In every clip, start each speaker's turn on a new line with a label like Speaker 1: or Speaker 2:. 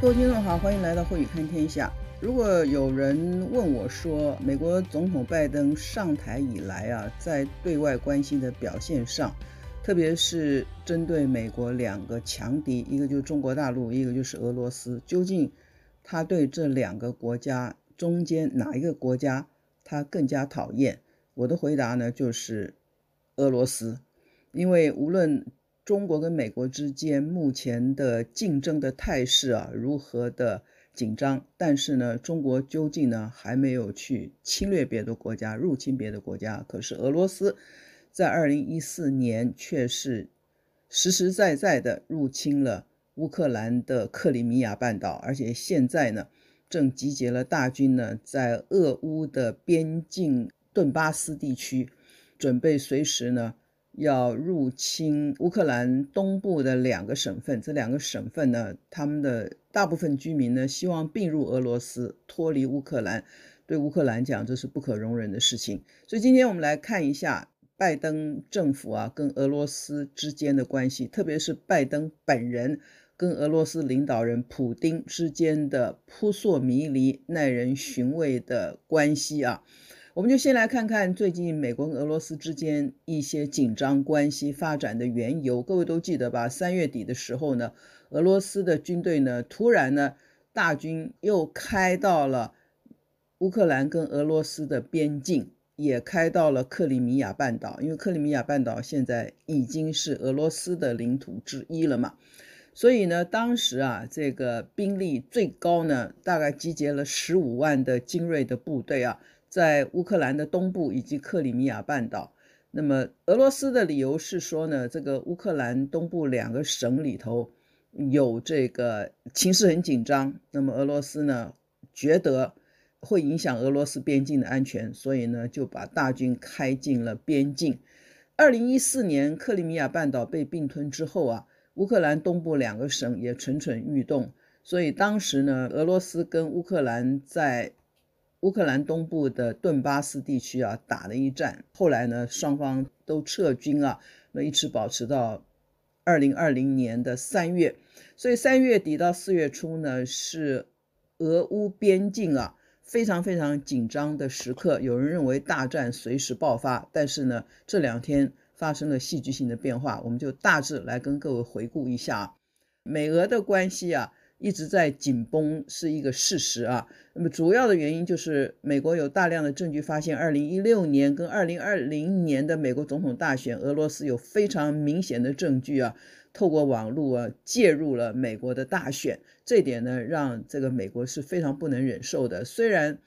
Speaker 1: 各位听众好，欢迎来到慧宇看天下。如果有人问我说，美国总统拜登上台以来啊，在对外关系的表现上，特别是针对美国两个强敌，一个就是中国大陆，一个就是俄罗斯，究竟他对这两个国家中间哪一个国家他更加讨厌？我的回答呢，就是俄罗斯，因为无论中国跟美国之间目前的竞争的态势啊，如何的紧张，但是呢，中国究竟呢还没有去侵略别的国家，入侵别的国家。可是俄罗斯在二零一四年却是实实在在的入侵了乌克兰的克里米亚半岛，而且现在呢正集结了大军呢，在俄乌的边境顿巴斯地区，准备随时呢。要入侵乌克兰东部的两个省份，这两个省份呢，他们的大部分居民呢，希望并入俄罗斯，脱离乌克兰。对乌克兰讲，这是不可容忍的事情。所以今天我们来看一下拜登政府啊，跟俄罗斯之间的关系，特别是拜登本人跟俄罗斯领导人普丁之间的扑朔迷离、耐人寻味的关系啊。我们就先来看看最近美国跟俄罗斯之间一些紧张关系发展的缘由。各位都记得吧？三月底的时候呢，俄罗斯的军队呢，突然呢，大军又开到了乌克兰跟俄罗斯的边境，也开到了克里米亚半岛。因为克里米亚半岛现在已经是俄罗斯的领土之一了嘛，所以呢，当时啊，这个兵力最高呢，大概集结了十五万的精锐的部队啊。在乌克兰的东部以及克里米亚半岛，那么俄罗斯的理由是说呢，这个乌克兰东部两个省里头有这个情势很紧张，那么俄罗斯呢觉得会影响俄罗斯边境的安全，所以呢就把大军开进了边境。二零一四年克里米亚半岛被并吞之后啊，乌克兰东部两个省也蠢蠢欲动，所以当时呢，俄罗斯跟乌克兰在乌克兰东部的顿巴斯地区啊，打了一战，后来呢，双方都撤军啊，那一直保持到二零二零年的三月，所以三月底到四月初呢，是俄乌边境啊非常非常紧张的时刻，有人认为大战随时爆发，但是呢，这两天发生了戏剧性的变化，我们就大致来跟各位回顾一下美俄的关系啊。一直在紧绷是一个事实啊。那么主要的原因就是美国有大量的证据发现，二零一六年跟二零二零年的美国总统大选，俄罗斯有非常明显的证据啊，透过网络啊介入了美国的大选。这点呢，让这个美国是非常不能忍受的。虽然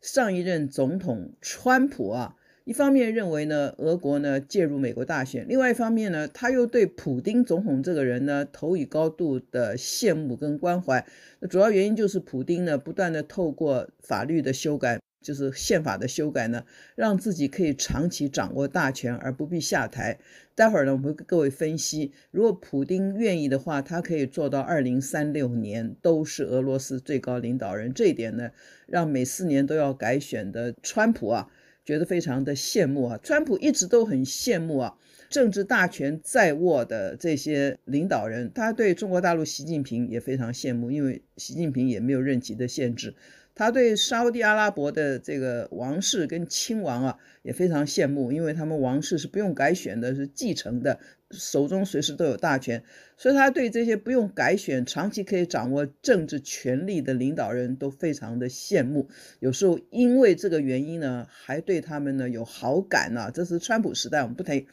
Speaker 1: 上一任总统川普啊。一方面认为呢，俄国呢介入美国大选；另外一方面呢，他又对普丁总统这个人呢投以高度的羡慕跟关怀。那主要原因就是普丁呢不断的透过法律的修改，就是宪法的修改呢，让自己可以长期掌握大权而不必下台。待会儿呢，我们会跟各位分析，如果普丁愿意的话，他可以做到二零三六年都是俄罗斯最高领导人。这一点呢，让每四年都要改选的川普啊。觉得非常的羡慕啊，川普一直都很羡慕啊，政治大权在握的这些领导人，他对中国大陆习近平也非常羡慕，因为习近平也没有任期的限制。他对沙地阿拉伯的这个王室跟亲王啊也非常羡慕，因为他们王室是不用改选的，是继承的，手中随时都有大权，所以他对这些不用改选、长期可以掌握政治权力的领导人都非常的羡慕。有时候因为这个原因呢，还对他们呢有好感呢、这是川普时代，我们不提。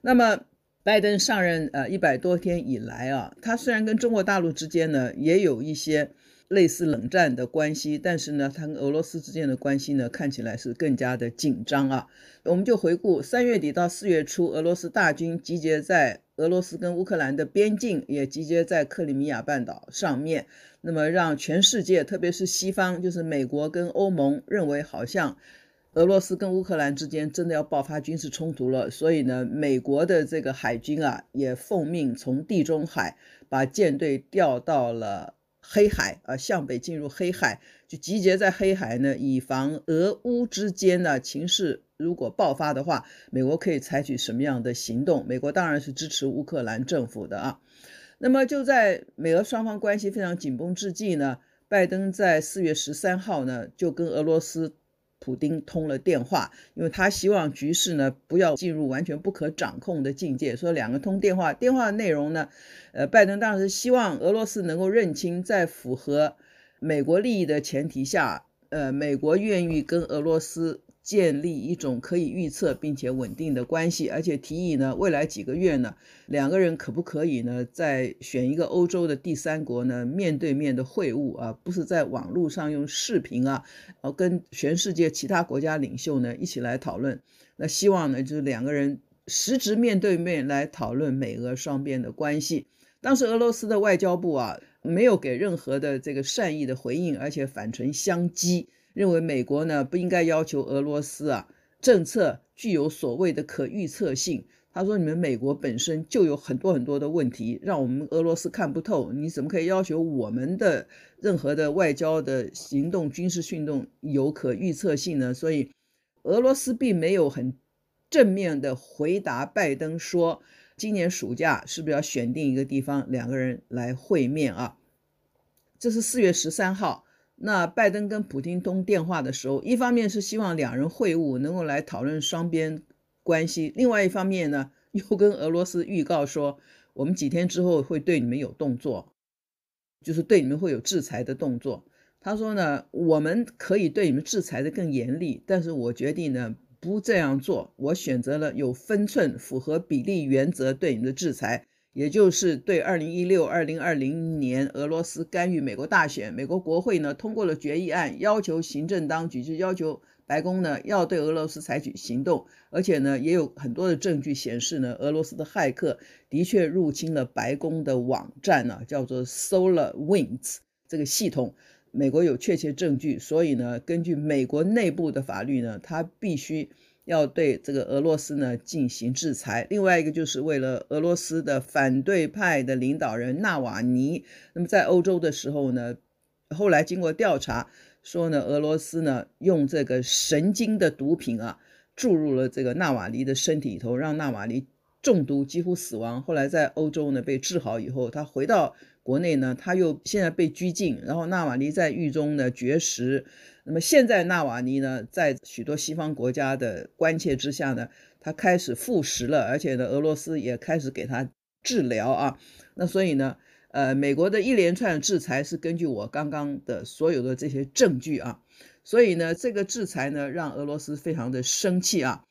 Speaker 1: 那么拜登上任呃一百多天以来啊，他虽然跟中国大陆之间呢也有一些。类似冷战的关系，但是呢，他跟俄罗斯之间的关系呢，看起来是更加的紧张啊。我们就回顾三月底到四月初，俄罗斯大军集结在俄罗斯跟乌克兰的边境，也集结在克里米亚半岛上面。那么让全世界，特别是西方，就是美国跟欧盟，认为好像俄罗斯跟乌克兰之间真的要爆发军事冲突了。所以呢，美国的这个海军啊，也奉命从地中海把舰队调到了。黑海啊，向北进入黑海，就集结在黑海呢，以防俄乌之间呢情势如果爆发的话，美国可以采取什么样的行动？美国当然是支持乌克兰政府的啊。那么就在美俄双方关系非常紧绷之际呢，拜登在四月十三号呢就跟俄罗斯普丁通了电话，因为他希望局势呢不要进入完全不可掌控的境界。说两个通电话，电话的内容呢，呃，拜登当时希望俄罗斯能够认清，在符合美国利益的前提下，呃，美国愿意跟俄罗斯。建立一种可以预测并且稳定的关系，而且提议呢，未来几个月呢，两个人可不可以呢，再选一个欧洲的第三国呢，面对面的会晤啊，不是在网络上用视频啊，然后跟全世界其他国家领袖呢一起来讨论。那希望呢，就是两个人实质面对面来讨论美俄双边的关系。当时俄罗斯的外交部啊，没有给任何的这个善意的回应，而且反唇相讥。认为美国呢不应该要求俄罗斯啊政策具有所谓的可预测性。他说：“你们美国本身就有很多很多的问题，让我们俄罗斯看不透。你怎么可以要求我们的任何的外交的行动、军事行动有可预测性呢？”所以，俄罗斯并没有很正面的回答拜登说：“今年暑假是不是要选定一个地方，两个人来会面啊？”这是四月十三号。那拜登跟普丁通电话的时候，一方面是希望两人会晤能够来讨论双边关系，另外一方面呢，又跟俄罗斯预告说，我们几天之后会对你们有动作，就是对你们会有制裁的动作。他说呢，我们可以对你们制裁的更严厉，但是我决定呢不这样做，我选择了有分寸、符合比例原则对你们的制裁。也就是对二零一六、二零二零年俄罗斯干预美国大选，美国国会呢通过了决议案，要求行政当局，就要求白宫呢要对俄罗斯采取行动，而且呢也有很多的证据显示呢，俄罗斯的骇客的确入侵了白宫的网站呢，叫做 SolarWinds 这个系统，美国有确切证据，所以呢，根据美国内部的法律呢，他必须。要对这个俄罗斯呢进行制裁，另外一个就是为了俄罗斯的反对派的领导人纳瓦尼。那么在欧洲的时候呢，后来经过调查说呢，俄罗斯呢用这个神经的毒品啊注入了这个纳瓦尼的身体里头，让纳瓦尼中毒几乎死亡。后来在欧洲呢被治好以后，他回到国内呢，他又现在被拘禁，然后纳瓦尼在狱中呢绝食。那么现在纳瓦尼呢，在许多西方国家的关切之下呢，他开始复食了，而且呢，俄罗斯也开始给他治疗啊。那所以呢，呃，美国的一连串制裁是根据我刚刚的所有的这些证据啊，所以呢，这个制裁呢，让俄罗斯非常的生气啊。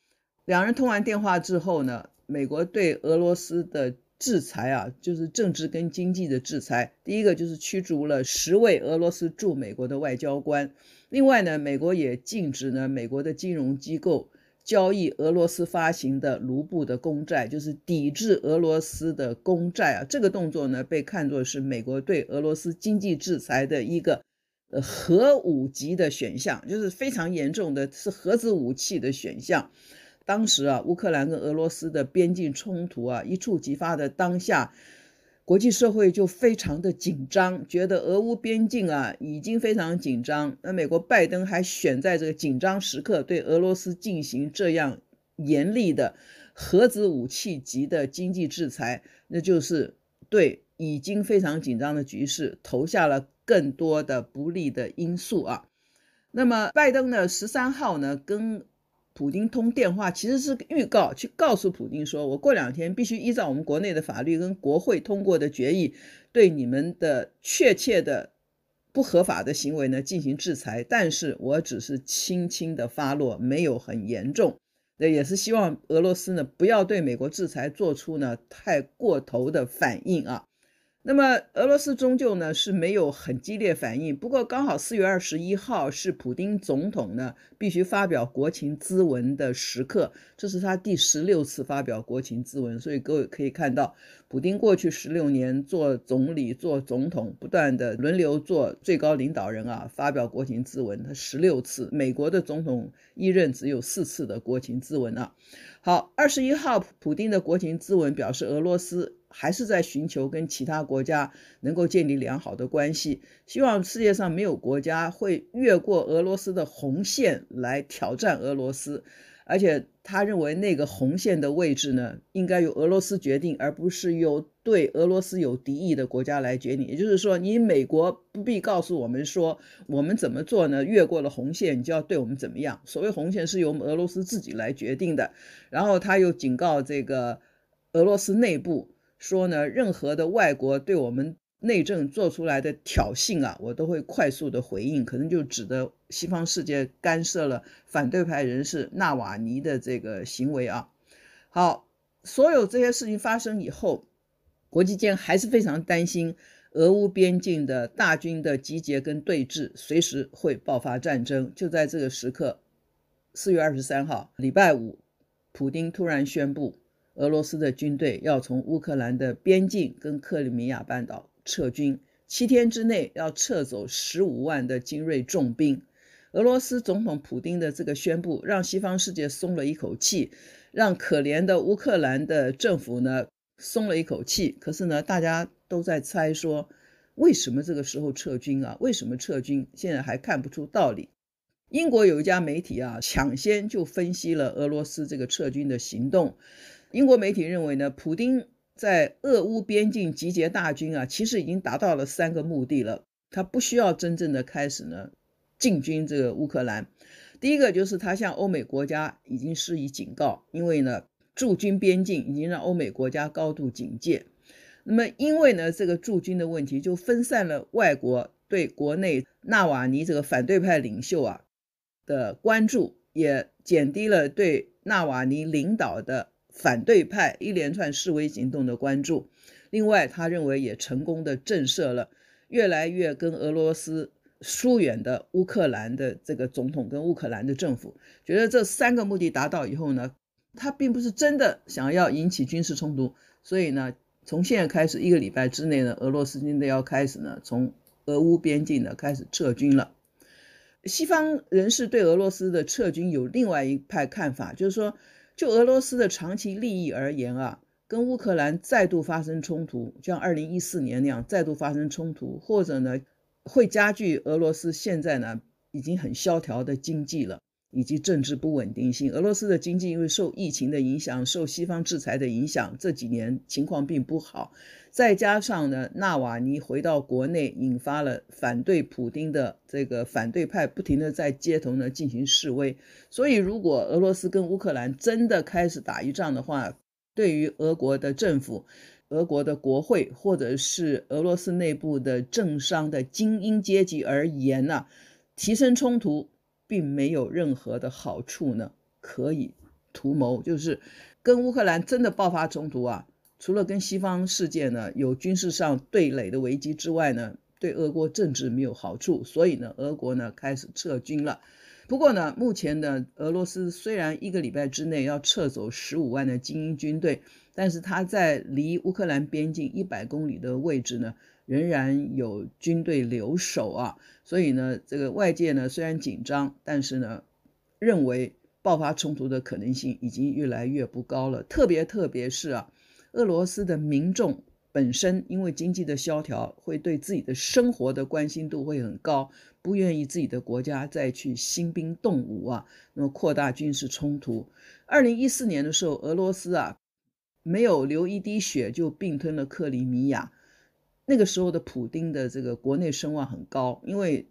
Speaker 1: 两人通完电话之后呢，美国对俄罗斯的制裁啊，就是政治跟经济的制裁。第一个就是驱逐了十位俄罗斯驻美国的外交官。另外呢，美国也禁止呢美国的金融机构交易俄罗斯发行的卢布的公债，就是抵制俄罗斯的公债啊。这个动作呢被看作是美国对俄罗斯经济制裁的一个呃核武级的选项，就是非常严重的，是核子武器的选项。当时啊，乌克兰跟俄罗斯的边境冲突啊一触即发的当下。国际社会就非常的紧张，觉得俄乌边境啊已经非常紧张。那美国拜登还选在这个紧张时刻对俄罗斯进行这样严厉的核子武器级的经济制裁，那就是对已经非常紧张的局势投下了更多的不利的因素啊。那么拜登呢，十三号呢跟。普京通电话其实是预告，去告诉普京说，我过两天必须依照我们国内的法律跟国会通过的决议，对你们的确切的不合法的行为呢进行制裁，但是我只是轻轻的发落，没有很严重。那也是希望俄罗斯呢不要对美国制裁做出呢太过头的反应啊。那么俄罗斯终究呢是没有很激烈反应，不过刚好四月二十一号是普丁总统呢必须发表国情咨文的时刻，这是他第十六次发表国情咨文，所以各位可以看到，普丁过去十六年做总理、做总统，不断的轮流做最高领导人啊，发表国情咨文，他十六次，美国的总统一任只有四次的国情咨文啊。好，二十一号普丁的国情咨文表示俄罗斯。还是在寻求跟其他国家能够建立良好的关系，希望世界上没有国家会越过俄罗斯的红线来挑战俄罗斯，而且他认为那个红线的位置呢，应该由俄罗斯决定，而不是由对俄罗斯有敌意的国家来决定。也就是说，你美国不必告诉我们说我们怎么做呢？越过了红线，你就要对我们怎么样？所谓红线是由我们俄罗斯自己来决定的。然后他又警告这个俄罗斯内部说呢，任何的外国对我们。内政做出来的挑衅啊，我都会快速的回应，可能就指的西方世界干涉了反对派人士纳瓦尼的这个行为啊。好，所有这些事情发生以后，国际间还是非常担心俄乌边境的大军的集结跟对峙，随时会爆发战争。就在这个时刻，四月二十三号，礼拜五，普丁突然宣布，俄罗斯的军队要从乌克兰的边境跟克里米亚半岛。撤军七天之内要撤走十五万的精锐重兵，俄罗斯总统普丁的这个宣布让西方世界松了一口气，让可怜的乌克兰的政府呢松了一口气。可是呢，大家都在猜说，为什么这个时候撤军啊？为什么撤军？现在还看不出道理。英国有一家媒体啊，抢先就分析了俄罗斯这个撤军的行动。英国媒体认为呢，普丁。在俄乌边境集结大军啊，其实已经达到了三个目的了。他不需要真正的开始呢进军这个乌克兰。第一个就是他向欧美国家已经施以警告，因为呢驻军边境已经让欧美国家高度警戒。那么因为呢这个驻军的问题，就分散了外国对国内纳瓦尼这个反对派领袖啊的关注，也减低了对纳瓦尼领导的。反对派一连串示威行动的关注，另外，他认为也成功的震慑了越来越跟俄罗斯疏远的乌克兰的这个总统跟乌克兰的政府，觉得这三个目的达到以后呢，他并不是真的想要引起军事冲突，所以呢，从现在开始一个礼拜之内呢，俄罗斯军队要开始呢从俄乌边境呢开始撤军了。西方人士对俄罗斯的撤军有另外一派看法，就是说。就俄罗斯的长期利益而言啊，跟乌克兰再度发生冲突，像二零一四年那样再度发生冲突，或者呢，会加剧俄罗斯现在呢已经很萧条的经济了，以及政治不稳定性。俄罗斯的经济因为受疫情的影响，受西方制裁的影响，这几年情况并不好。再加上呢，纳瓦尼回到国内，引发了反对普丁的这个反对派不停地在街头呢进行示威。所以，如果俄罗斯跟乌克兰真的开始打一仗的话，对于俄国的政府、俄国的国会或者是俄罗斯内部的政商的精英阶级而言呢、提升冲突并没有任何的好处呢，可以图谋，就是跟乌克兰真的爆发冲突啊。除了跟西方世界呢有军事上对垒的危机之外呢，对俄国政治没有好处，所以呢，俄国呢开始撤军了。不过呢，目前呢，俄罗斯虽然一个礼拜之内要撤走十五万的精英军队，但是他在离乌克兰边境一百公里的位置呢，仍然有军队留守啊。所以呢，这个外界呢虽然紧张，但是呢，认为爆发冲突的可能性已经越来越不高了。特别特别是啊。俄罗斯的民众本身因为经济的萧条，会对自己的生活的关心度会很高，不愿意自己的国家再去兴兵动武啊，那么扩大军事冲突。二零一四年的时候，俄罗斯啊没有流一滴血就并吞了克里米亚，那个时候的普丁的这个国内声望很高，因为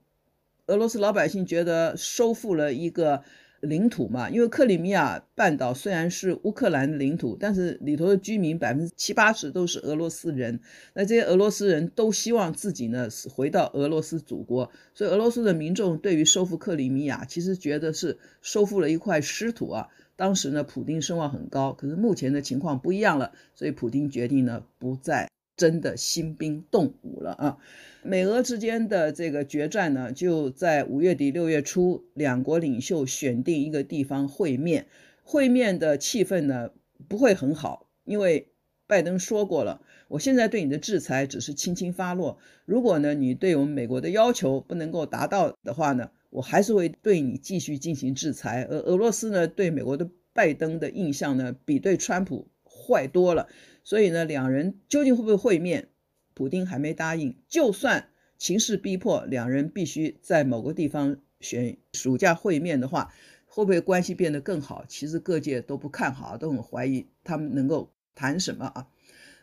Speaker 1: 俄罗斯老百姓觉得收复了一个。领土嘛，因为克里米亚半岛虽然是乌克兰的领土，但是里头的居民百分之七八十都是俄罗斯人。那这些俄罗斯人都希望自己呢是回到俄罗斯祖国，所以俄罗斯的民众对于收复克里米亚，其实觉得是收复了一块失土啊。当时呢，普丁声望很高，可是目前的情况不一样了，所以普丁决定呢不再真的兴兵动武了啊。美俄之间的这个决战呢，就在五月底六月初，两国领袖选定一个地方会面。会面的气氛呢不会很好，因为拜登说过了，我现在对你的制裁只是轻轻发落。如果呢你对我们美国的要求不能够达到的话呢，我还是会对你继续进行制裁。而俄罗斯呢对美国的拜登的印象呢比对川普坏多了，所以呢两人究竟会不会会面？普丁还没答应，就算情势逼迫，两人必须在某个地方选暑假会面的话，会不会关系变得更好？其实各界都不看好，都很怀疑他们能够谈什么啊。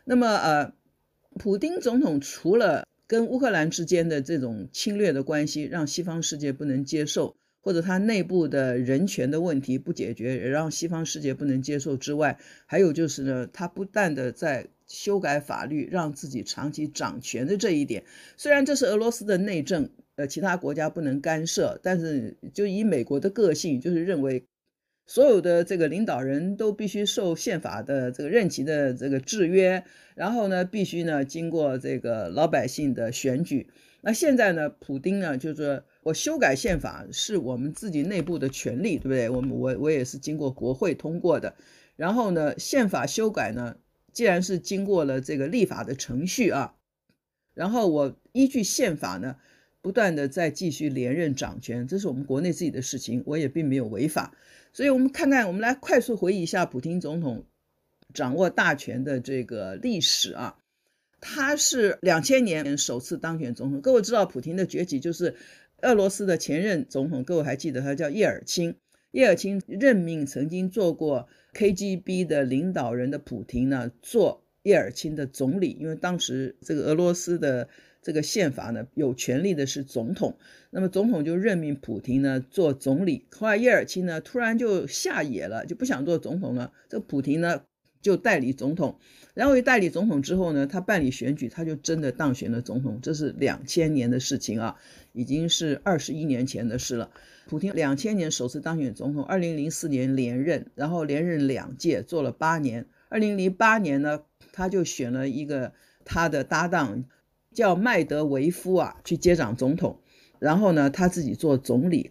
Speaker 1: 那么呃，普丁总统除了跟乌克兰之间的这种侵略的关系让西方世界不能接受，或者他内部的人权的问题不解决，让西方世界不能接受之外，还有就是呢，他不断的在修改法律，让自己长期掌权的这一点，虽然这是俄罗斯的内政，呃，其他国家不能干涉，但是就以美国的个性，就是认为。所有的这个领导人都必须受宪法的这个任期的这个制约，然后呢，必须呢经过这个老百姓的选举。那现在呢，普丁呢就是我修改宪法是我们自己内部的权利，对不对？我们我我也是经过国会通过的。然后呢，宪法修改呢，既然是经过了这个立法的程序啊，然后我依据宪法呢，不断的在继续连任掌权，这是我们国内自己的事情，我也并没有违法。所以，我们看看，我们来快速回忆一下普京总统掌握大权的这个历史啊。他是两千年首次当选总统。各位知道，普京的崛起就是俄罗斯的前任总统，各位还记得他叫叶尔钦。叶尔钦任命曾经做过 KGB 的领导人的普廷呢，做叶尔钦的总理，因为当时这个俄罗斯的。这个宪法呢，有权力的是总统，那么总统就任命普廷呢做总理。后来叶尔钦呢突然就下野了，就不想做总统了。这个普廷呢就代理总统，然后一代理总统之后呢，他办理选举，他就真的当选了总统。这是两千年的事情啊，已经是二十一年前的事了。普丁两千年首次当选总统，二零零四年连任，然后连任两届，做了八年。二零零八年呢，他就选了一个他的搭档。叫麦德维夫啊，去接掌总统，然后呢，他自己做总理。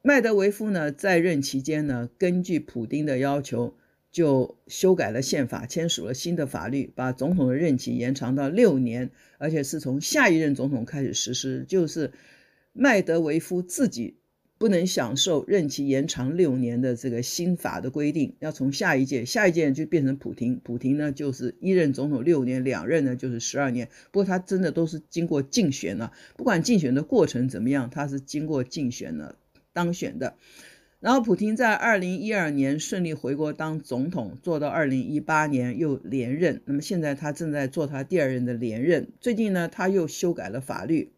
Speaker 1: 麦德维夫呢，在任期间呢，根据普丁的要求，就修改了宪法，签署了新的法律，把总统的任期延长到六年，而且是从下一任总统开始实施，就是麦德维夫自己。不能享受任期延长六年的这个新法的规定，要从下一届，下一届就变成普廷，普廷呢就是一任总统六年，两任呢就是十二年。不过他真的都是经过竞选了，不管竞选的过程怎么样，他是经过竞选了当选的。然后普京在二零一二年顺利回国当总统，做到二零一八年又连任。那么现在他正在做他第二任的连任。最近呢，他又修改了法律。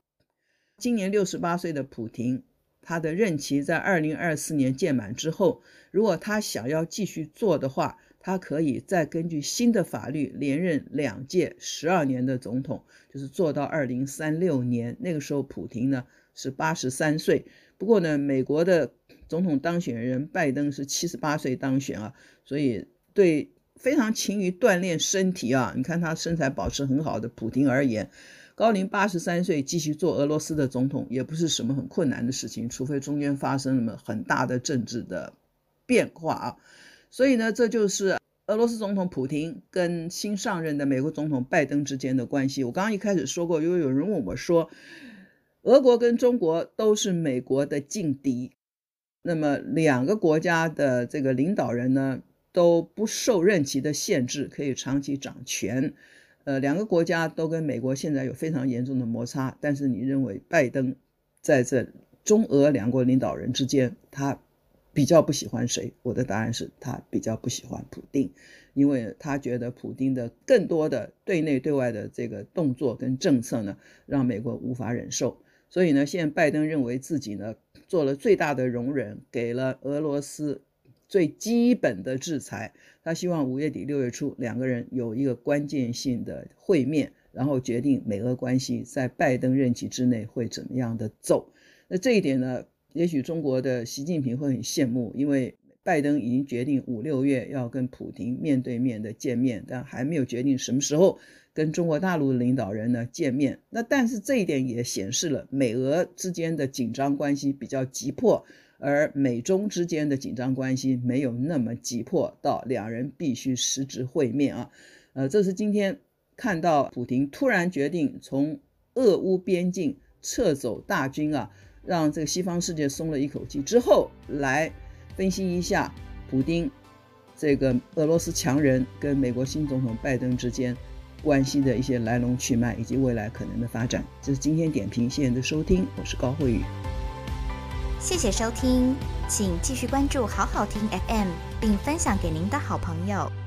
Speaker 1: 今年六十八岁的普丁。他的任期在二零二四年届满之后，如果他想要继续做的话，他可以再根据新的法律连任两届十二年的总统，就是做到二零三六年。那个时候，普京呢是八十三岁。不过呢，美国的总统当选人拜登是七十八岁当选啊，所以对非常勤于锻炼身体啊，你看他身材保持很好的普丁而言。高龄八十三岁继续做俄罗斯的总统也不是什么很困难的事情，除非中间发生了很大的政治的变化啊。所以呢，这就是俄罗斯总统普丁跟新上任的美国总统拜登之间的关系。我刚刚一开始说过，因为有人问我说，俄国跟中国都是美国的劲敌，那么两个国家的这个领导人呢都不受任期的限制，可以长期掌权。呃，两个国家都跟美国现在有非常严重的摩擦，但是你认为拜登在这中俄两国领导人之间，他比较不喜欢谁？我的答案是他比较不喜欢普丁，因为他觉得普丁的更多的对内对外的这个动作跟政策呢，让美国无法忍受。所以呢，现在拜登认为自己呢做了最大的容忍，给了俄罗斯。最基本的制裁，他希望五月底六月初两个人有一个关键性的会面，然后决定美俄关系在拜登任期之内会怎么样的走。那这一点呢，也许中国的习近平会很羡慕，因为拜登已经决定五六月要跟普京面对面的见面，但还没有决定什么时候跟中国大陆的领导人呢见面。那但是这一点也显示了美俄之间的紧张关系比较急迫。而美中之间的紧张关系没有那么急迫到两人必须实质会面啊，呃，这是今天看到普京突然决定从俄乌边境撤走大军啊，让这个西方世界松了一口气之后，来分析一下普丁这个俄罗斯强人跟美国新总统拜登之间关系的一些来龙去脉以及未来可能的发展。这是今天点评，谢谢你的收听，我是高慧宇。
Speaker 2: 谢谢收听，请继续关注好好听 FM，并分享给您的好朋友。